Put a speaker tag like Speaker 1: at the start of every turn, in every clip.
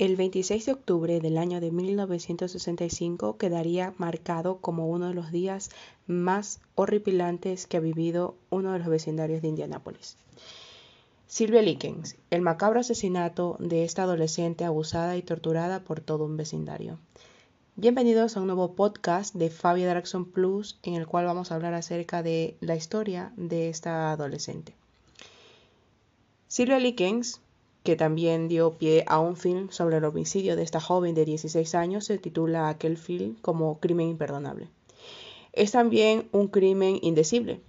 Speaker 1: El 26 de octubre del año de 1965 quedaría marcado como uno de los días más horripilantes que ha vivido uno de los vecindarios de Indianápolis. Silvia Likens, el macabro asesinato de esta adolescente abusada y torturada por todo un vecindario. Bienvenidos a un nuevo podcast de Fabia Draxon Plus en el cual vamos a hablar acerca de la historia de esta adolescente. Silvia Likens que también dio pie a un film sobre el homicidio de esta joven de 16 años, se titula aquel film como Crimen Imperdonable. Es también un crimen indecible.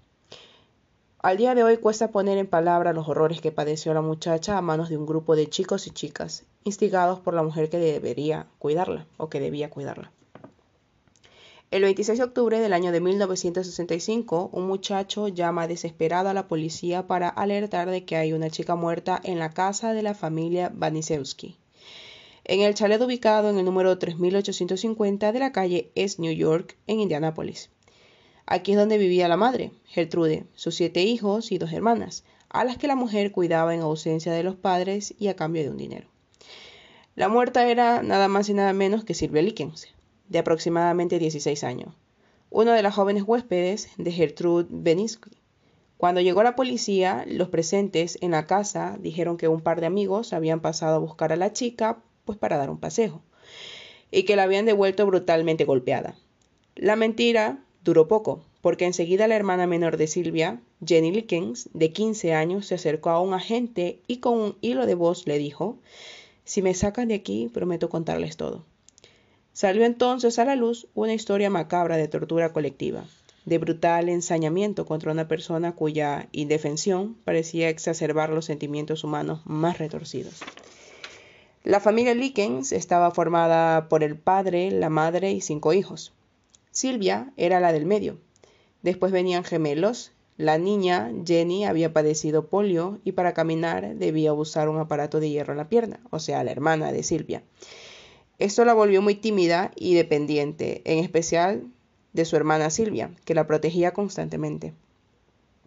Speaker 1: Al día de hoy cuesta poner en palabra los horrores que padeció la muchacha a manos de un grupo de chicos y chicas, instigados por la mujer que debería cuidarla o que debía cuidarla. El 26 de octubre del año de 1965, un muchacho llama desesperado a la policía para alertar de que hay una chica muerta en la casa de la familia Vanisewski. En el chalet ubicado en el número 3850 de la calle East New York, en Indianápolis. Aquí es donde vivía la madre, Gertrude, sus siete hijos y dos hermanas, a las que la mujer cuidaba en ausencia de los padres y a cambio de un dinero. La muerta era nada más y nada menos que Silvia Likens, de aproximadamente 16 años, uno de las jóvenes huéspedes de Gertrude Beninsky. Cuando llegó la policía, los presentes en la casa dijeron que un par de amigos habían pasado a buscar a la chica pues para dar un paseo y que la habían devuelto brutalmente golpeada. La mentira duró poco, porque enseguida la hermana menor de Silvia, Jenny Likens, de 15 años, se acercó a un agente y con un hilo de voz le dijo, si me sacan de aquí, prometo contarles todo. Salió entonces a la luz una historia macabra de tortura colectiva, de brutal ensañamiento contra una persona cuya indefensión parecía exacerbar los sentimientos humanos más retorcidos. La familia Likens estaba formada por el padre, la madre y cinco hijos. Silvia era la del medio. Después venían gemelos. La niña, Jenny, había padecido polio y para caminar debía usar un aparato de hierro en la pierna, o sea, la hermana de Silvia. Esto la volvió muy tímida y dependiente, en especial de su hermana Silvia, que la protegía constantemente.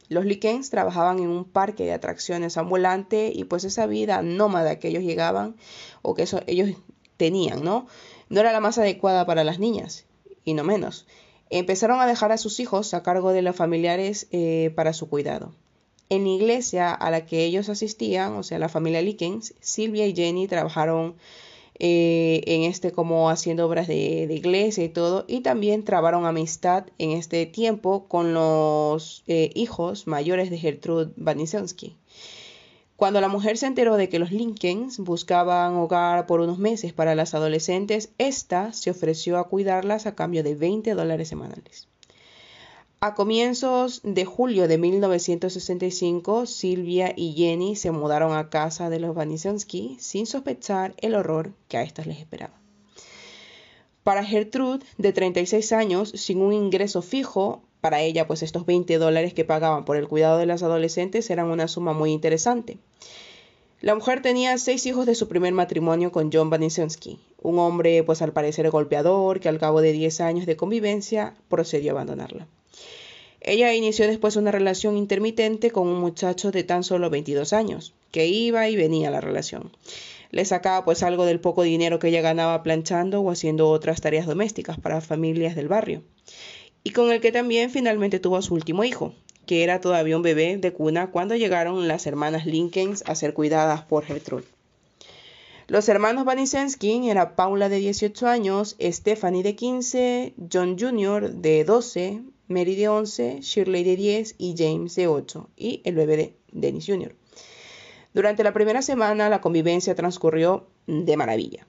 Speaker 1: Los Likens trabajaban en un parque de atracciones ambulante y pues esa vida nómada que ellos llegaban o que ellos tenían, ¿no? No era la más adecuada para las niñas, y no menos. Empezaron a dejar a sus hijos a cargo de los familiares eh, para su cuidado. En la iglesia a la que ellos asistían, o sea, la familia Likens, Silvia y Jenny trabajaron eh, en este como haciendo obras de, iglesia y todo, y también trabaron amistad en este tiempo con los eh, hijos mayores de Gertrude Vanisensky. Cuando la mujer se enteró de que los Lincolns buscaban hogar por unos meses para las adolescentes, ésta se ofreció a cuidarlas a cambio de 20 dólares semanales. A comienzos de julio de 1965, Silvia y Jenny se mudaron a casa de los Vanisensky sin sospechar el horror que a estas les esperaba. Para Gertrude, de 36 años, sin un ingreso fijo, para ella pues estos 20 dólares que pagaban por el cuidado de las adolescentes eran una suma muy interesante. La mujer tenía seis hijos de su primer matrimonio con John Vanisensky, un hombre pues al parecer golpeador que al cabo de 10 años de convivencia procedió a abandonarla. Ella inició después una relación intermitente con un muchacho de tan solo 22 años, que iba y venía a la relación. Le sacaba pues algo del poco dinero que ella ganaba planchando o haciendo otras tareas domésticas para familias del barrio. Y con el que también finalmente tuvo a su último hijo, que era todavía un bebé de cuna cuando llegaron las hermanas Lincolns a ser cuidadas por Gertrude. Los hermanos Vanisensky eran Paula de 18 años, Stephanie de 15, John Jr. de 12, Mary de 11, Shirley de 10 y James de 8 y el bebé de Dennis Jr. Durante la primera semana la convivencia transcurrió de maravilla.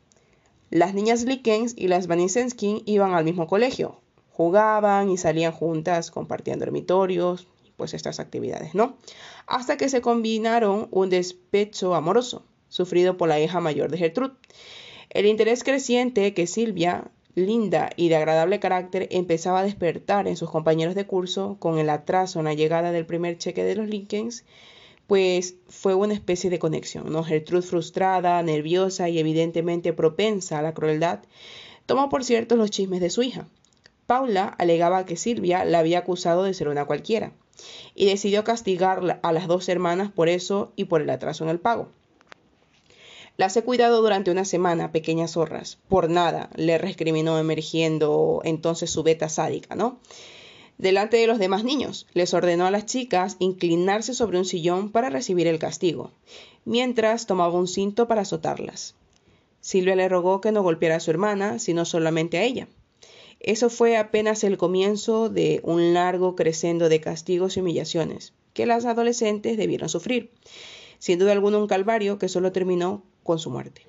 Speaker 1: Las niñas Likens y las Vanisensky iban al mismo colegio, jugaban y salían juntas compartiendo dormitorios, pues estas actividades, ¿no? Hasta que se combinaron un despecho amoroso, sufrido por la hija mayor de Gertrude. El interés creciente que Silvia linda y de agradable carácter, empezaba a despertar en sus compañeros de curso con el atraso en la llegada del primer cheque de los Lincolns, pues fue una especie de conexión, ¿no? Gertrude frustrada, nerviosa y evidentemente propensa a la crueldad, tomó por cierto los chismes de su hija. Paula alegaba que Silvia la había acusado de ser una cualquiera y decidió castigar a las dos hermanas por eso y por el atraso en el pago. Las he cuidado durante una semana, pequeñas zorras. Por nada, le recriminó emergiendo entonces su beta sádica, ¿no? Delante de los demás niños, les ordenó a las chicas inclinarse sobre un sillón para recibir el castigo, mientras tomaba un cinto para azotarlas. Silvia le rogó que no golpeara a su hermana, sino solamente a ella. Eso fue apenas el comienzo de un largo crescendo de castigos y humillaciones que las adolescentes debieron sufrir. Sin duda alguna un calvario que solo terminó con su muerte.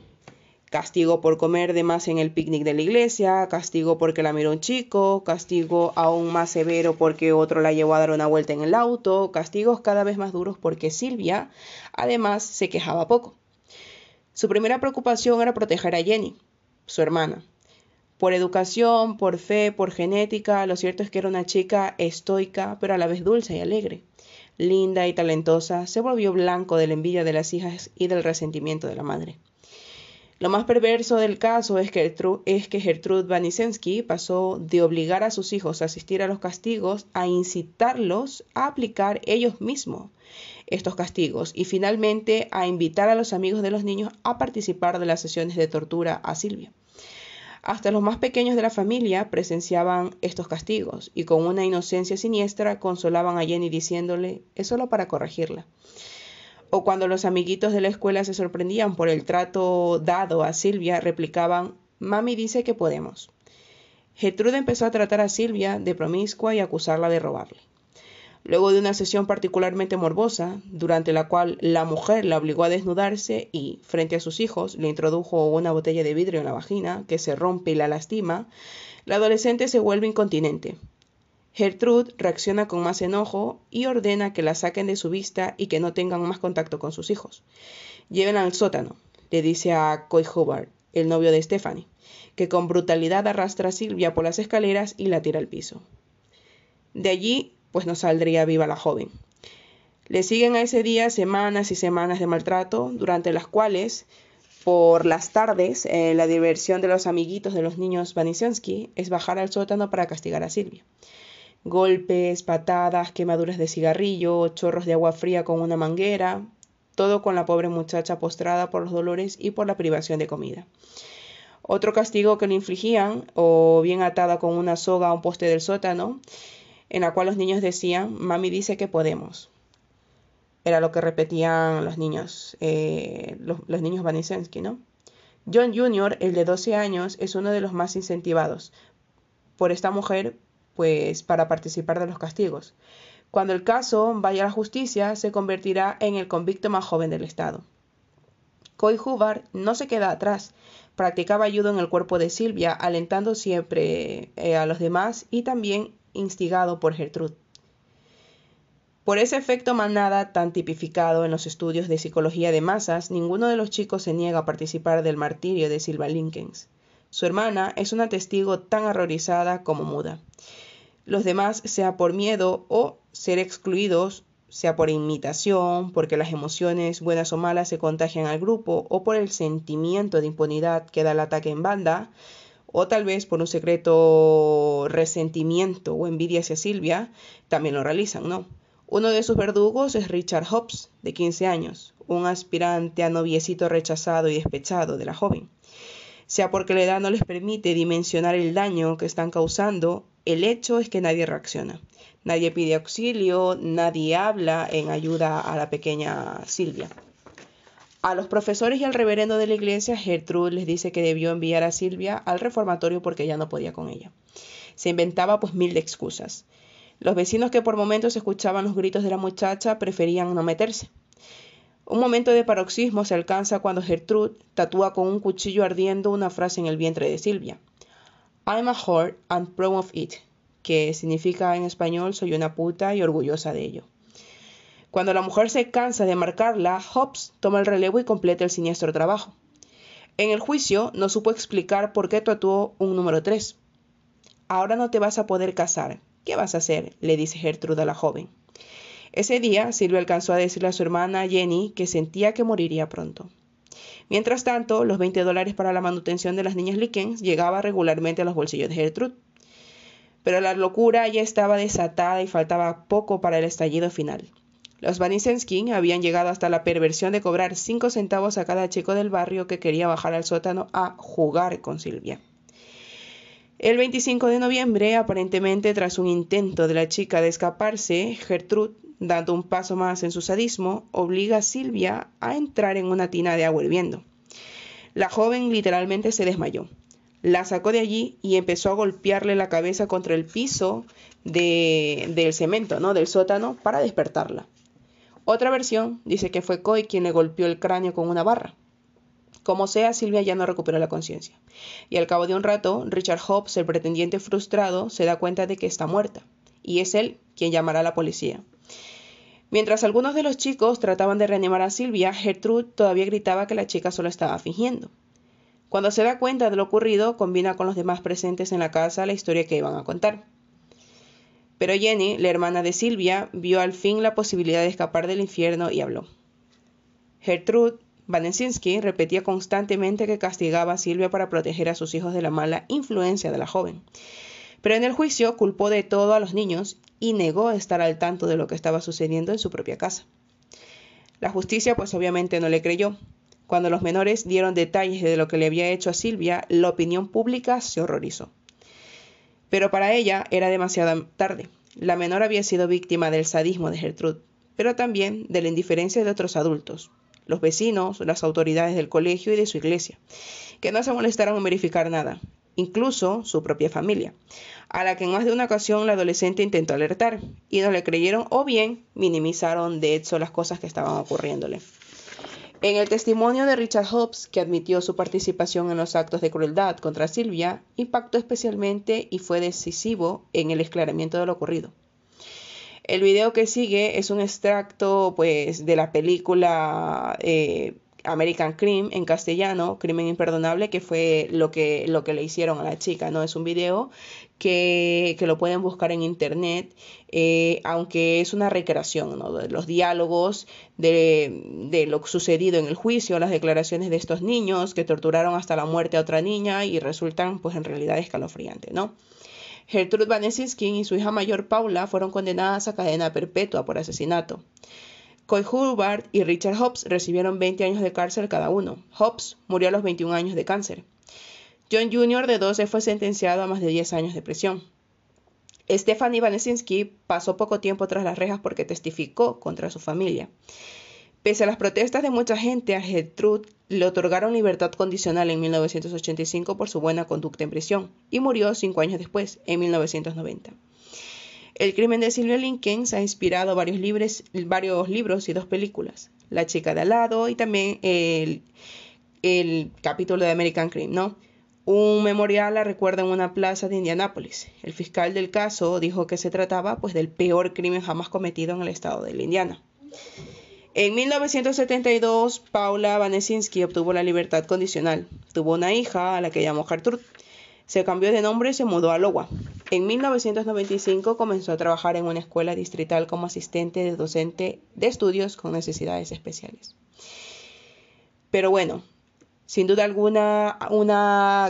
Speaker 1: Castigo por comer de más en el picnic de la iglesia, castigo porque la miró un chico, castigo aún más severo porque otro la llevó a dar una vuelta en el auto, castigos cada vez más duros porque Silvia además se quejaba poco. Su primera preocupación era proteger a Jenny, su hermana. Por educación, por fe, por genética, lo cierto es que era una chica estoica, pero a la vez dulce y alegre. Linda y talentosa, se volvió blanco de la envidia de las hijas y del resentimiento de la madre. Lo más perverso del caso es que, es que Gertrude Vanisensky pasó de obligar a sus hijos a asistir a los castigos a incitarlos a aplicar ellos mismos estos castigos y finalmente a invitar a los amigos de los niños a participar de las sesiones de tortura a Silvia. Hasta los más pequeños de la familia presenciaban estos castigos y con una inocencia siniestra consolaban a Jenny diciéndole es solo para corregirla o cuando los amiguitos de la escuela se sorprendían por el trato dado a Silvia, replicaban, Mami dice que podemos. Gertrude empezó a tratar a Silvia de promiscua y acusarla de robarle. Luego de una sesión particularmente morbosa, durante la cual la mujer la obligó a desnudarse y, frente a sus hijos, le introdujo una botella de vidrio en la vagina, que se rompe y la lastima, la adolescente se vuelve incontinente. Gertrude reacciona con más enojo y ordena que la saquen de su vista y que no tengan más contacto con sus hijos. Lleven al sótano, le dice a Coy Hubbard, el novio de Stephanie, que con brutalidad arrastra a Silvia por las escaleras y la tira al piso. De allí, pues no saldría viva la joven. Le siguen a ese día semanas y semanas de maltrato, durante las cuales, por las tardes, eh, la diversión de los amiguitos de los niños Vanisensky es bajar al sótano para castigar a Silvia golpes, patadas, quemaduras de cigarrillo, chorros de agua fría con una manguera, todo con la pobre muchacha postrada por los dolores y por la privación de comida. Otro castigo que le infligían, o bien atada con una soga a un poste del sótano, en la cual los niños decían, mami dice que podemos. Era lo que repetían los niños, eh, los, los, niños Vanisensky, ¿no? John Jr., el de 12 años, es uno de los más incentivados por esta mujer pues para participar de los castigos. Cuando el caso vaya a la justicia, se convertirá en el convicto más joven del Estado. Coy Hubbard no se queda atrás. Practicaba ayuda en el cuerpo de Silvia, alentando siempre eh, a los demás y también instigado por Gertrude. Por ese efecto manada tan tipificado en los estudios de psicología de masas, ninguno de los chicos se niega a participar del martirio de Silva Lincolns. Su hermana es una testigo tan horrorizada como muda los demás, sea por miedo o ser excluidos, sea por imitación, porque las emociones buenas o malas se contagian al grupo, o por el sentimiento de impunidad que da el ataque en banda, o tal vez por un secreto resentimiento o envidia hacia Silvia, también lo realizan, ¿no? Uno de sus verdugos es Richard Hobbs, de 15 años, un aspirante a noviecito rechazado y despechado de la joven. Sea porque la edad no les permite dimensionar el daño que están causando el hecho es que nadie reacciona. Nadie pide auxilio, nadie habla en ayuda a la pequeña Silvia. A los profesores y al reverendo de la iglesia, Gertrude les dice que debió enviar a Silvia al reformatorio porque ya no podía con ella. Se inventaba pues mil excusas. Los vecinos que por momentos escuchaban los gritos de la muchacha preferían no meterse. Un momento de paroxismo se alcanza cuando Gertrude tatúa con un cuchillo ardiendo una frase en el vientre de Silvia. I'm a whore and proud of it, que significa en español soy una puta y orgullosa de ello. Cuando la mujer se cansa de marcarla, Hobbes toma el relevo y completa el siniestro trabajo. En el juicio no supo explicar por qué tatuó un número 3. Ahora no te vas a poder casar. ¿Qué vas a hacer? le dice Gertrude a la joven. Ese día, Silvia alcanzó a decirle a su hermana Jenny que sentía que moriría pronto. Mientras tanto, los 20 dólares para la manutención de las niñas Likens llegaba regularmente a los bolsillos de Gertrude. Pero la locura ya estaba desatada y faltaba poco para el estallido final. Los Vanisensky habían llegado hasta la perversión de cobrar cinco centavos a cada chico del barrio que quería bajar al sótano a jugar con Silvia. El 25 de noviembre, aparentemente tras un intento de la chica de escaparse, Gertrude, dando un paso más en su sadismo, obliga a Silvia a entrar en una tina de agua hirviendo. La joven literalmente se desmayó. La sacó de allí y empezó a golpearle la cabeza contra el piso del cemento, ¿no? Del sótano para despertarla. Otra versión dice que fue Coy quien le golpeó el cráneo con una barra. Como sea, Silvia ya no recuperó la conciencia. Y al cabo de un rato, Richard Hobbs, el pretendiente frustrado, se da cuenta de que está muerta. Y es él quien llamará a la policía. Mientras algunos de los chicos trataban de reanimar a Silvia, Gertrude todavía gritaba que la chica solo estaba fingiendo. Cuando se da cuenta de lo ocurrido, combina con los demás presentes en la casa la historia que iban a contar. Pero Jenny, la hermana de Silvia, vio al fin la posibilidad de escapar del infierno y habló. Gertrude Vanesinski repetía constantemente que castigaba a Silvia para proteger a sus hijos de la mala influencia de la joven. Pero en el juicio culpó de todo a los niños y negó estar al tanto de lo que estaba sucediendo en su propia casa. La justicia pues obviamente no le creyó. Cuando los menores dieron detalles de lo que le había hecho a Silvia, la opinión pública se horrorizó. Pero para ella era demasiado tarde. La menor había sido víctima del sadismo de Gertrude, pero también de la indiferencia de otros adultos, los vecinos, las autoridades del colegio y de su iglesia, que no se molestaron en verificar nada, incluso su propia familia, a la que en más de una ocasión la adolescente intentó alertar y no le creyeron o bien minimizaron de hecho las cosas que estaban ocurriéndole. En el testimonio de Richard Hobbs, que admitió su participación en los actos de crueldad contra Silvia, impactó especialmente y fue decisivo en el esclaramiento de lo ocurrido. El video que sigue es un extracto pues, de la película eh, American Crime en castellano, Crimen Imperdonable, que fue lo que, lo que le hicieron a la chica, ¿no? Es un video que, que lo pueden buscar en internet, eh, aunque es una recreación, ¿no? De los diálogos, de, de lo sucedido en el juicio, las declaraciones de estos niños que torturaron hasta la muerte a otra niña y resultan, pues, en realidad escalofriantes, ¿no? Gertrude Vanesinski y su hija mayor Paula fueron condenadas a cadena perpetua por asesinato. Coy Hubbard y Richard Hobbs recibieron 20 años de cárcel cada uno. Hobbs murió a los 21 años de cáncer. John Jr. de 12 fue sentenciado a más de 10 años de prisión. Stephanie Vanesinski pasó poco tiempo tras las rejas porque testificó contra su familia. Pese a las protestas de mucha gente, a Gertrude le otorgaron libertad condicional en 1985 por su buena conducta en prisión y murió cinco años después, en 1990. El crimen de Silvia Lincoln ha inspirado varios, varios libros y dos películas, La chica de al lado y también el, capítulo de American Crime, ¿no? Un memorial la recuerda en una plaza de Indianápolis. El fiscal del caso dijo que se trataba pues del peor crimen jamás cometido en el estado de Indiana. En 1972, Paula Vanesinski obtuvo la libertad condicional. Tuvo una hija a la que llamó Gertrude. Se cambió de nombre y se mudó a Iowa. En 1995 comenzó a trabajar en una escuela distrital como asistente de docente de estudios con necesidades especiales. Pero bueno, sin duda alguna, un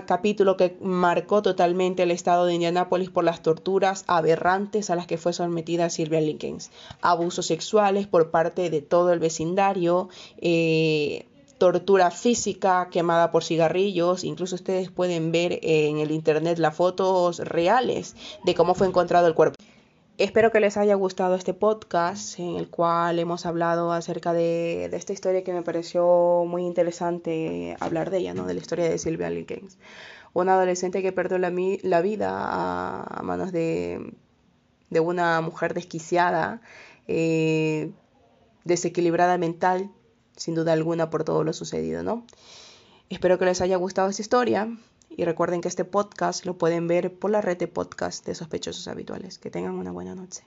Speaker 1: capítulo que marcó totalmente el estado de Indianápolis por las torturas aberrantes a las que fue sometida Silvia Lincoln. Abusos sexuales por parte de todo el vecindario, eh, tortura física, quemada por cigarrillos. Incluso ustedes pueden ver en el internet las fotos reales de cómo fue encontrado el cuerpo. Espero que les haya gustado este podcast en el cual hemos hablado acerca de, esta historia que me pareció muy interesante hablar de ella, ¿no? de la historia de Silvia Likens, una adolescente que perdió la, la vida a, manos de, de, una mujer desquiciada, eh, desequilibrada mental, sin duda alguna por todo lo sucedido. ¿no? Espero que les haya gustado esta historia. Y recuerden que este podcast lo pueden ver por la red de podcast de sospechosos habituales. Que tengan una buena noche.